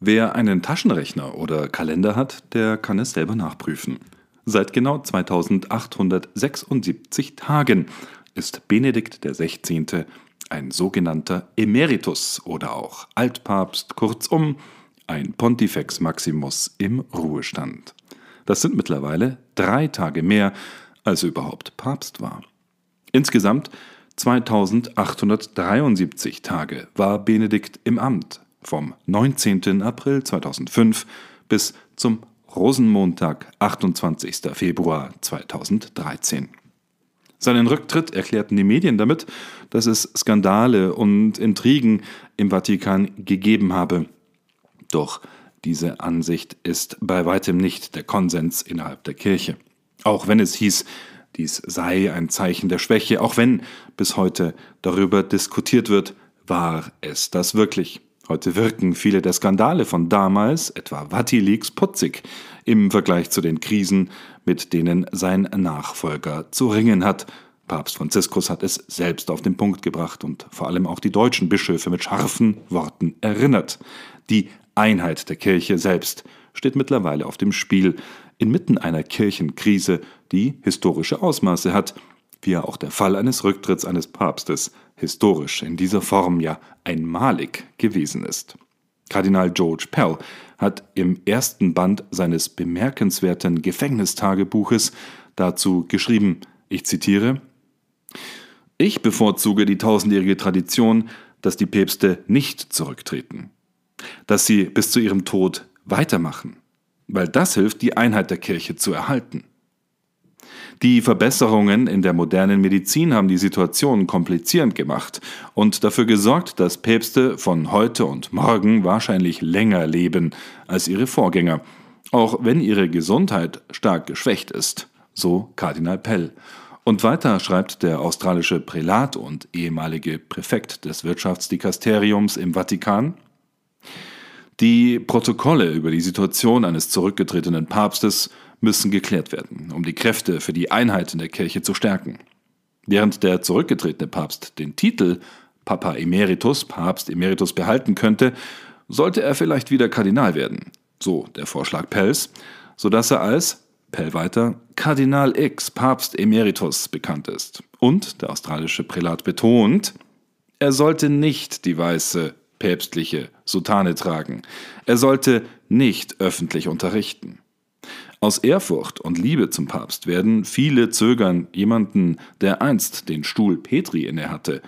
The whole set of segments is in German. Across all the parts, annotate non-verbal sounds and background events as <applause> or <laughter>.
Wer einen Taschenrechner oder Kalender hat, der kann es selber nachprüfen. Seit genau 2876 Tagen ist Benedikt XVI. ein sogenannter Emeritus oder auch Altpapst, kurzum ein Pontifex Maximus im Ruhestand. Das sind mittlerweile drei Tage mehr, als er überhaupt Papst war. Insgesamt 2873 Tage war Benedikt im Amt, vom 19. April 2005 bis zum Rosenmontag, 28. Februar 2013. Seinen Rücktritt erklärten die Medien damit, dass es Skandale und Intrigen im Vatikan gegeben habe. Doch diese Ansicht ist bei weitem nicht der Konsens innerhalb der Kirche. Auch wenn es hieß, dies sei ein Zeichen der Schwäche, auch wenn bis heute darüber diskutiert wird, war es das wirklich. Heute wirken viele der Skandale von damals, etwa Vatileaks, putzig im Vergleich zu den Krisen, mit denen sein Nachfolger zu ringen hat. Papst Franziskus hat es selbst auf den Punkt gebracht und vor allem auch die deutschen Bischöfe mit scharfen Worten erinnert. Die Einheit der Kirche selbst steht mittlerweile auf dem Spiel, inmitten einer Kirchenkrise, die historische Ausmaße hat, wie ja auch der Fall eines Rücktritts eines Papstes historisch in dieser Form ja einmalig gewesen ist. Kardinal George Pell hat im ersten Band seines bemerkenswerten Gefängnistagebuches dazu geschrieben, ich zitiere, Ich bevorzuge die tausendjährige Tradition, dass die Päpste nicht zurücktreten, dass sie bis zu ihrem Tod weitermachen, weil das hilft, die Einheit der Kirche zu erhalten. Die Verbesserungen in der modernen Medizin haben die Situation komplizierend gemacht und dafür gesorgt, dass Päpste von heute und morgen wahrscheinlich länger leben als ihre Vorgänger, auch wenn ihre Gesundheit stark geschwächt ist, so Kardinal Pell. Und weiter schreibt der australische Prälat und ehemalige Präfekt des Wirtschaftsdikasteriums im Vatikan, die Protokolle über die Situation eines zurückgetretenen Papstes müssen geklärt werden, um die Kräfte für die Einheit in der Kirche zu stärken. Während der zurückgetretene Papst den Titel Papa Emeritus, Papst Emeritus behalten könnte, sollte er vielleicht wieder Kardinal werden, so der Vorschlag Pells, sodass er als, Pell weiter, Kardinal X, Papst Emeritus bekannt ist. Und der australische Prälat betont, er sollte nicht die weiße päpstliche Soutane tragen. Er sollte nicht öffentlich unterrichten. Aus Ehrfurcht und Liebe zum Papst werden viele zögern, jemanden, der einst den Stuhl Petri innehatte,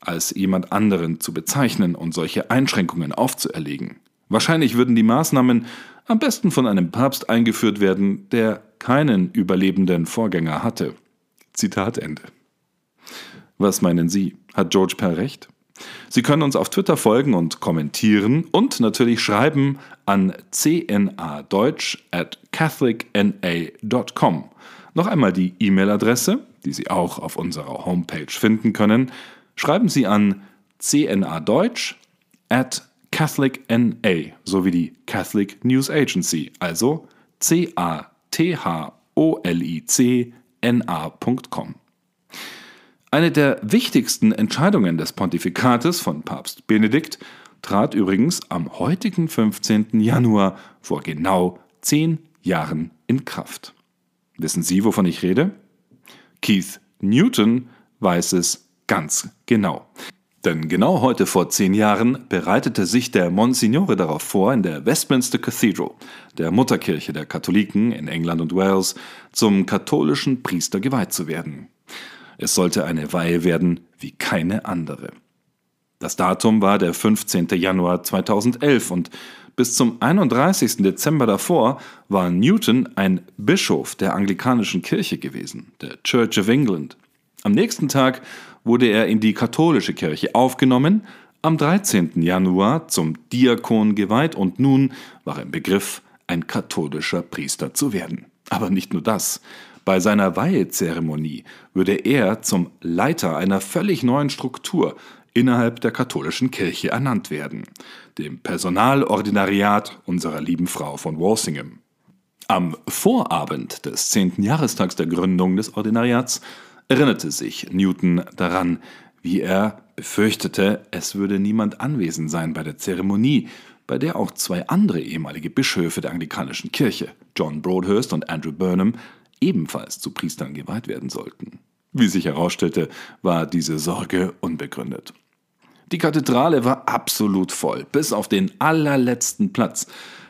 als jemand anderen zu bezeichnen und solche Einschränkungen aufzuerlegen. Wahrscheinlich würden die Maßnahmen am besten von einem Papst eingeführt werden, der keinen überlebenden Vorgänger hatte. Zitat Ende. Was meinen Sie? Hat George Pell recht? Sie können uns auf Twitter folgen und kommentieren und natürlich schreiben an cnadeutsch at catholicna.com. Noch einmal die E-Mail-Adresse, die Sie auch auf unserer Homepage finden können. Schreiben Sie an cnadeutsch at catholicna sowie die Catholic News Agency, also c-a-t-h-o-l-i-c-n-a.com. Eine der wichtigsten Entscheidungen des Pontifikates von Papst Benedikt trat übrigens am heutigen 15. Januar vor genau zehn Jahren in Kraft. Wissen Sie, wovon ich rede? Keith Newton weiß es ganz genau. Denn genau heute vor zehn Jahren bereitete sich der Monsignore darauf vor, in der Westminster Cathedral, der Mutterkirche der Katholiken in England und Wales, zum katholischen Priester geweiht zu werden. Es sollte eine Weihe werden wie keine andere. Das Datum war der 15. Januar 2011 und bis zum 31. Dezember davor war Newton ein Bischof der anglikanischen Kirche gewesen, der Church of England. Am nächsten Tag wurde er in die katholische Kirche aufgenommen, am 13. Januar zum Diakon geweiht und nun war er im Begriff, ein katholischer Priester zu werden. Aber nicht nur das. Bei seiner Weihezeremonie würde er zum Leiter einer völlig neuen Struktur innerhalb der katholischen Kirche ernannt werden, dem Personalordinariat unserer lieben Frau von Walsingham. Am Vorabend des zehnten Jahrestags der Gründung des Ordinariats erinnerte sich Newton daran, wie er befürchtete, es würde niemand anwesend sein bei der Zeremonie, bei der auch zwei andere ehemalige Bischöfe der anglikanischen Kirche, John Broadhurst und Andrew Burnham, ebenfalls zu Priestern geweiht werden sollten. Wie sich herausstellte, war diese Sorge unbegründet. Die Kathedrale war absolut voll, bis auf den allerletzten Platz,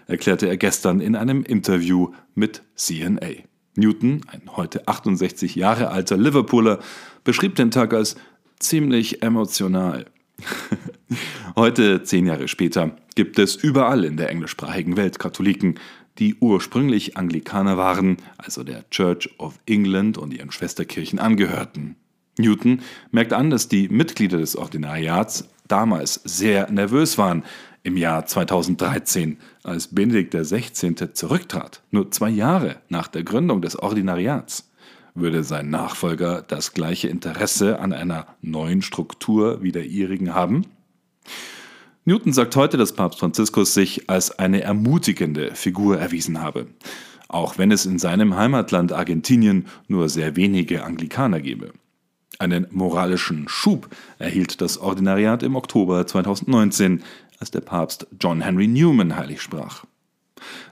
erklärte er gestern in einem Interview mit CNA. Newton, ein heute 68 Jahre alter Liverpooler, beschrieb den Tag als ziemlich emotional. <laughs> heute, zehn Jahre später, gibt es überall in der englischsprachigen Welt Katholiken, die ursprünglich Anglikaner waren, also der Church of England und ihren Schwesterkirchen angehörten. Newton merkt an, dass die Mitglieder des Ordinariats damals sehr nervös waren im Jahr 2013, als Benedikt XVI. zurücktrat, nur zwei Jahre nach der Gründung des Ordinariats. Würde sein Nachfolger das gleiche Interesse an einer neuen Struktur wie der ihrigen haben? Newton sagt heute, dass Papst Franziskus sich als eine ermutigende Figur erwiesen habe, auch wenn es in seinem Heimatland Argentinien nur sehr wenige Anglikaner gebe. Einen moralischen Schub erhielt das Ordinariat im Oktober 2019, als der Papst John Henry Newman heilig sprach.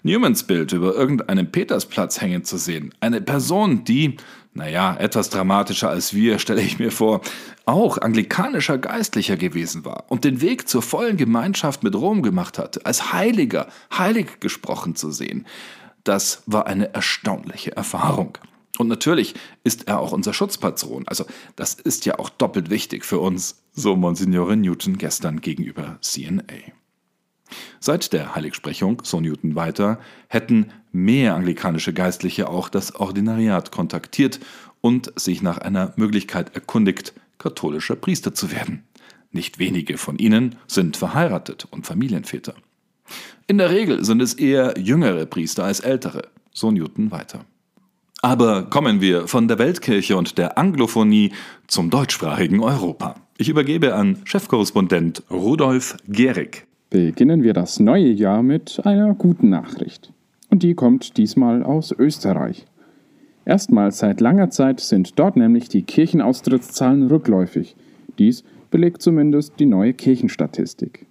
Newmans Bild über irgendeinem Petersplatz hängen zu sehen, eine Person, die, naja, etwas dramatischer als wir, stelle ich mir vor, auch anglikanischer Geistlicher gewesen war und den Weg zur vollen Gemeinschaft mit Rom gemacht hatte, als Heiliger, heilig gesprochen zu sehen, das war eine erstaunliche Erfahrung. Und natürlich ist er auch unser Schutzpatron. Also das ist ja auch doppelt wichtig für uns, so Monsignore Newton gestern gegenüber CNA. Seit der Heiligsprechung, so Newton weiter, hätten mehr anglikanische Geistliche auch das Ordinariat kontaktiert und sich nach einer Möglichkeit erkundigt, katholischer Priester zu werden. Nicht wenige von ihnen sind verheiratet und Familienväter. In der Regel sind es eher jüngere Priester als ältere, so Newton weiter. Aber kommen wir von der Weltkirche und der Anglophonie zum deutschsprachigen Europa. Ich übergebe an Chefkorrespondent Rudolf Gehrig. Beginnen wir das neue Jahr mit einer guten Nachricht. Und die kommt diesmal aus Österreich. Erstmals seit langer Zeit sind dort nämlich die Kirchenaustrittszahlen rückläufig. Dies belegt zumindest die neue Kirchenstatistik.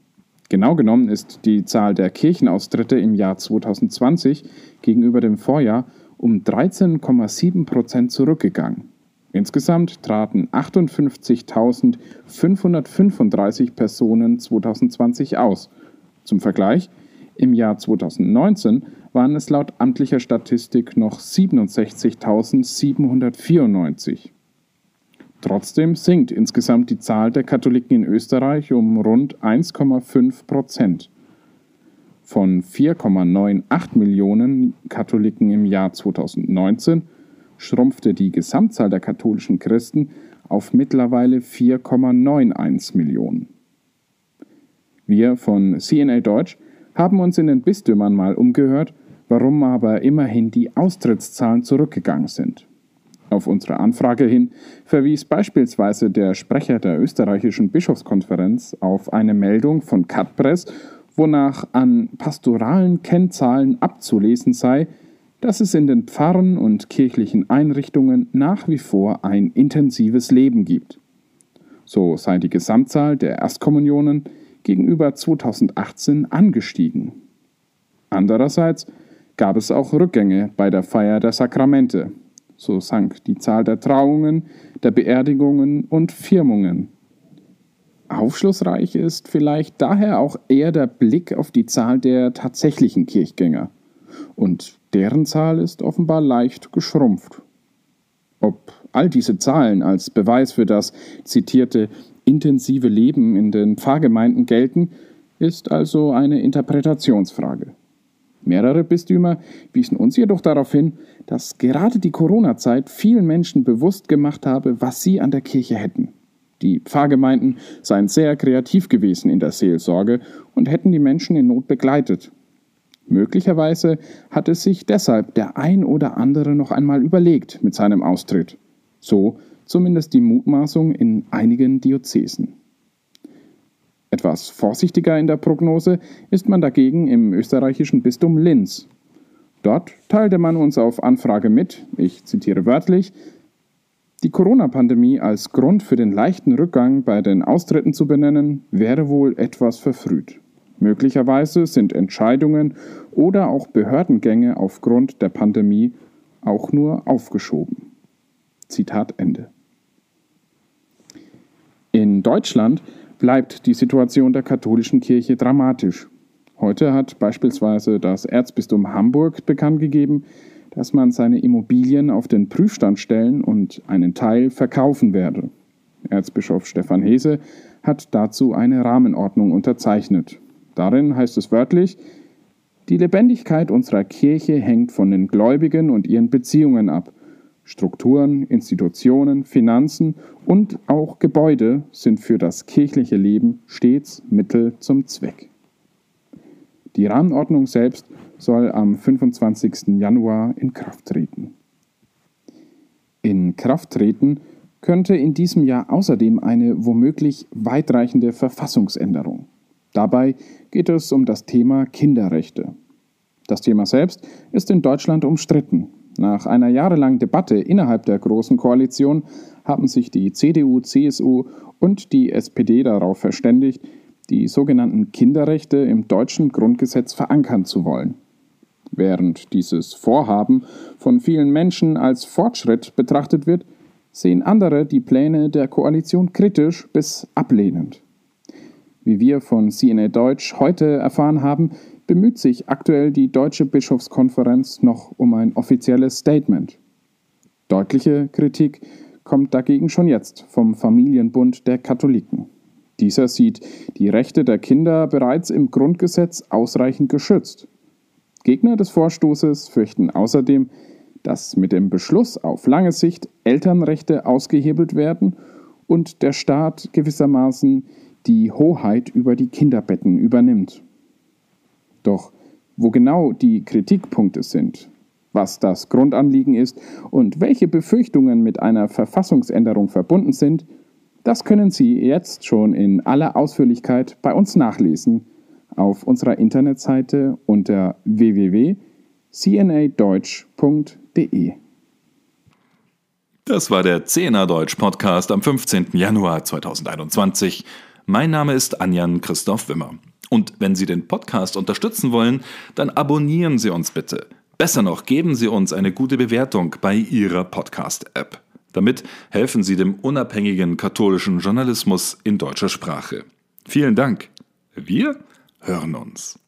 Genau genommen ist die Zahl der Kirchenaustritte im Jahr 2020 gegenüber dem Vorjahr um 13,7 Prozent zurückgegangen. Insgesamt traten 58.535 Personen 2020 aus. Zum Vergleich, im Jahr 2019 waren es laut amtlicher Statistik noch 67.794. Trotzdem sinkt insgesamt die Zahl der Katholiken in Österreich um rund 1,5 Prozent von 4,98 Millionen Katholiken im Jahr 2019 schrumpfte die Gesamtzahl der katholischen Christen auf mittlerweile 4,91 Millionen. Wir von CNA Deutsch haben uns in den Bistümern mal umgehört, warum aber immerhin die Austrittszahlen zurückgegangen sind. Auf unsere Anfrage hin verwies beispielsweise der Sprecher der österreichischen Bischofskonferenz auf eine Meldung von Cutpress wonach an pastoralen Kennzahlen abzulesen sei, dass es in den Pfarren und kirchlichen Einrichtungen nach wie vor ein intensives Leben gibt. So sei die Gesamtzahl der Erstkommunionen gegenüber 2018 angestiegen. Andererseits gab es auch Rückgänge bei der Feier der Sakramente. So sank die Zahl der Trauungen, der Beerdigungen und Firmungen Aufschlussreich ist vielleicht daher auch eher der Blick auf die Zahl der tatsächlichen Kirchgänger. Und deren Zahl ist offenbar leicht geschrumpft. Ob all diese Zahlen als Beweis für das zitierte intensive Leben in den Pfarrgemeinden gelten, ist also eine Interpretationsfrage. Mehrere Bistümer wiesen uns jedoch darauf hin, dass gerade die Corona-Zeit vielen Menschen bewusst gemacht habe, was sie an der Kirche hätten. Die Pfarrgemeinden seien sehr kreativ gewesen in der Seelsorge und hätten die Menschen in Not begleitet. Möglicherweise hatte sich deshalb der ein oder andere noch einmal überlegt mit seinem Austritt. So zumindest die Mutmaßung in einigen Diözesen. Etwas vorsichtiger in der Prognose ist man dagegen im österreichischen Bistum Linz. Dort teilte man uns auf Anfrage mit, ich zitiere wörtlich, die Corona-Pandemie als Grund für den leichten Rückgang bei den Austritten zu benennen, wäre wohl etwas verfrüht. Möglicherweise sind Entscheidungen oder auch Behördengänge aufgrund der Pandemie auch nur aufgeschoben. Zitat Ende. In Deutschland bleibt die Situation der katholischen Kirche dramatisch. Heute hat beispielsweise das Erzbistum Hamburg bekannt gegeben, dass man seine Immobilien auf den Prüfstand stellen und einen Teil verkaufen werde. Erzbischof Stefan Hese hat dazu eine Rahmenordnung unterzeichnet. Darin heißt es wörtlich, die Lebendigkeit unserer Kirche hängt von den Gläubigen und ihren Beziehungen ab. Strukturen, Institutionen, Finanzen und auch Gebäude sind für das kirchliche Leben stets Mittel zum Zweck. Die Rahmenordnung selbst soll am 25. Januar in Kraft treten. In Kraft treten könnte in diesem Jahr außerdem eine womöglich weitreichende Verfassungsänderung. Dabei geht es um das Thema Kinderrechte. Das Thema selbst ist in Deutschland umstritten. Nach einer jahrelangen Debatte innerhalb der Großen Koalition haben sich die CDU, CSU und die SPD darauf verständigt, die sogenannten Kinderrechte im deutschen Grundgesetz verankern zu wollen. Während dieses Vorhaben von vielen Menschen als Fortschritt betrachtet wird, sehen andere die Pläne der Koalition kritisch bis ablehnend. Wie wir von CNA Deutsch heute erfahren haben, bemüht sich aktuell die Deutsche Bischofskonferenz noch um ein offizielles Statement. Deutliche Kritik kommt dagegen schon jetzt vom Familienbund der Katholiken. Dieser sieht die Rechte der Kinder bereits im Grundgesetz ausreichend geschützt. Gegner des Vorstoßes fürchten außerdem, dass mit dem Beschluss auf lange Sicht Elternrechte ausgehebelt werden und der Staat gewissermaßen die Hoheit über die Kinderbetten übernimmt. Doch wo genau die Kritikpunkte sind, was das Grundanliegen ist und welche Befürchtungen mit einer Verfassungsänderung verbunden sind, das können Sie jetzt schon in aller Ausführlichkeit bei uns nachlesen auf unserer Internetseite unter www.cnadeutsch.de. Das war der Zehner Deutsch Podcast am 15. Januar 2021. Mein Name ist Anjan Christoph Wimmer. Und wenn Sie den Podcast unterstützen wollen, dann abonnieren Sie uns bitte. Besser noch, geben Sie uns eine gute Bewertung bei Ihrer Podcast-App. Damit helfen Sie dem unabhängigen katholischen Journalismus in deutscher Sprache. Vielen Dank. Wir hören uns.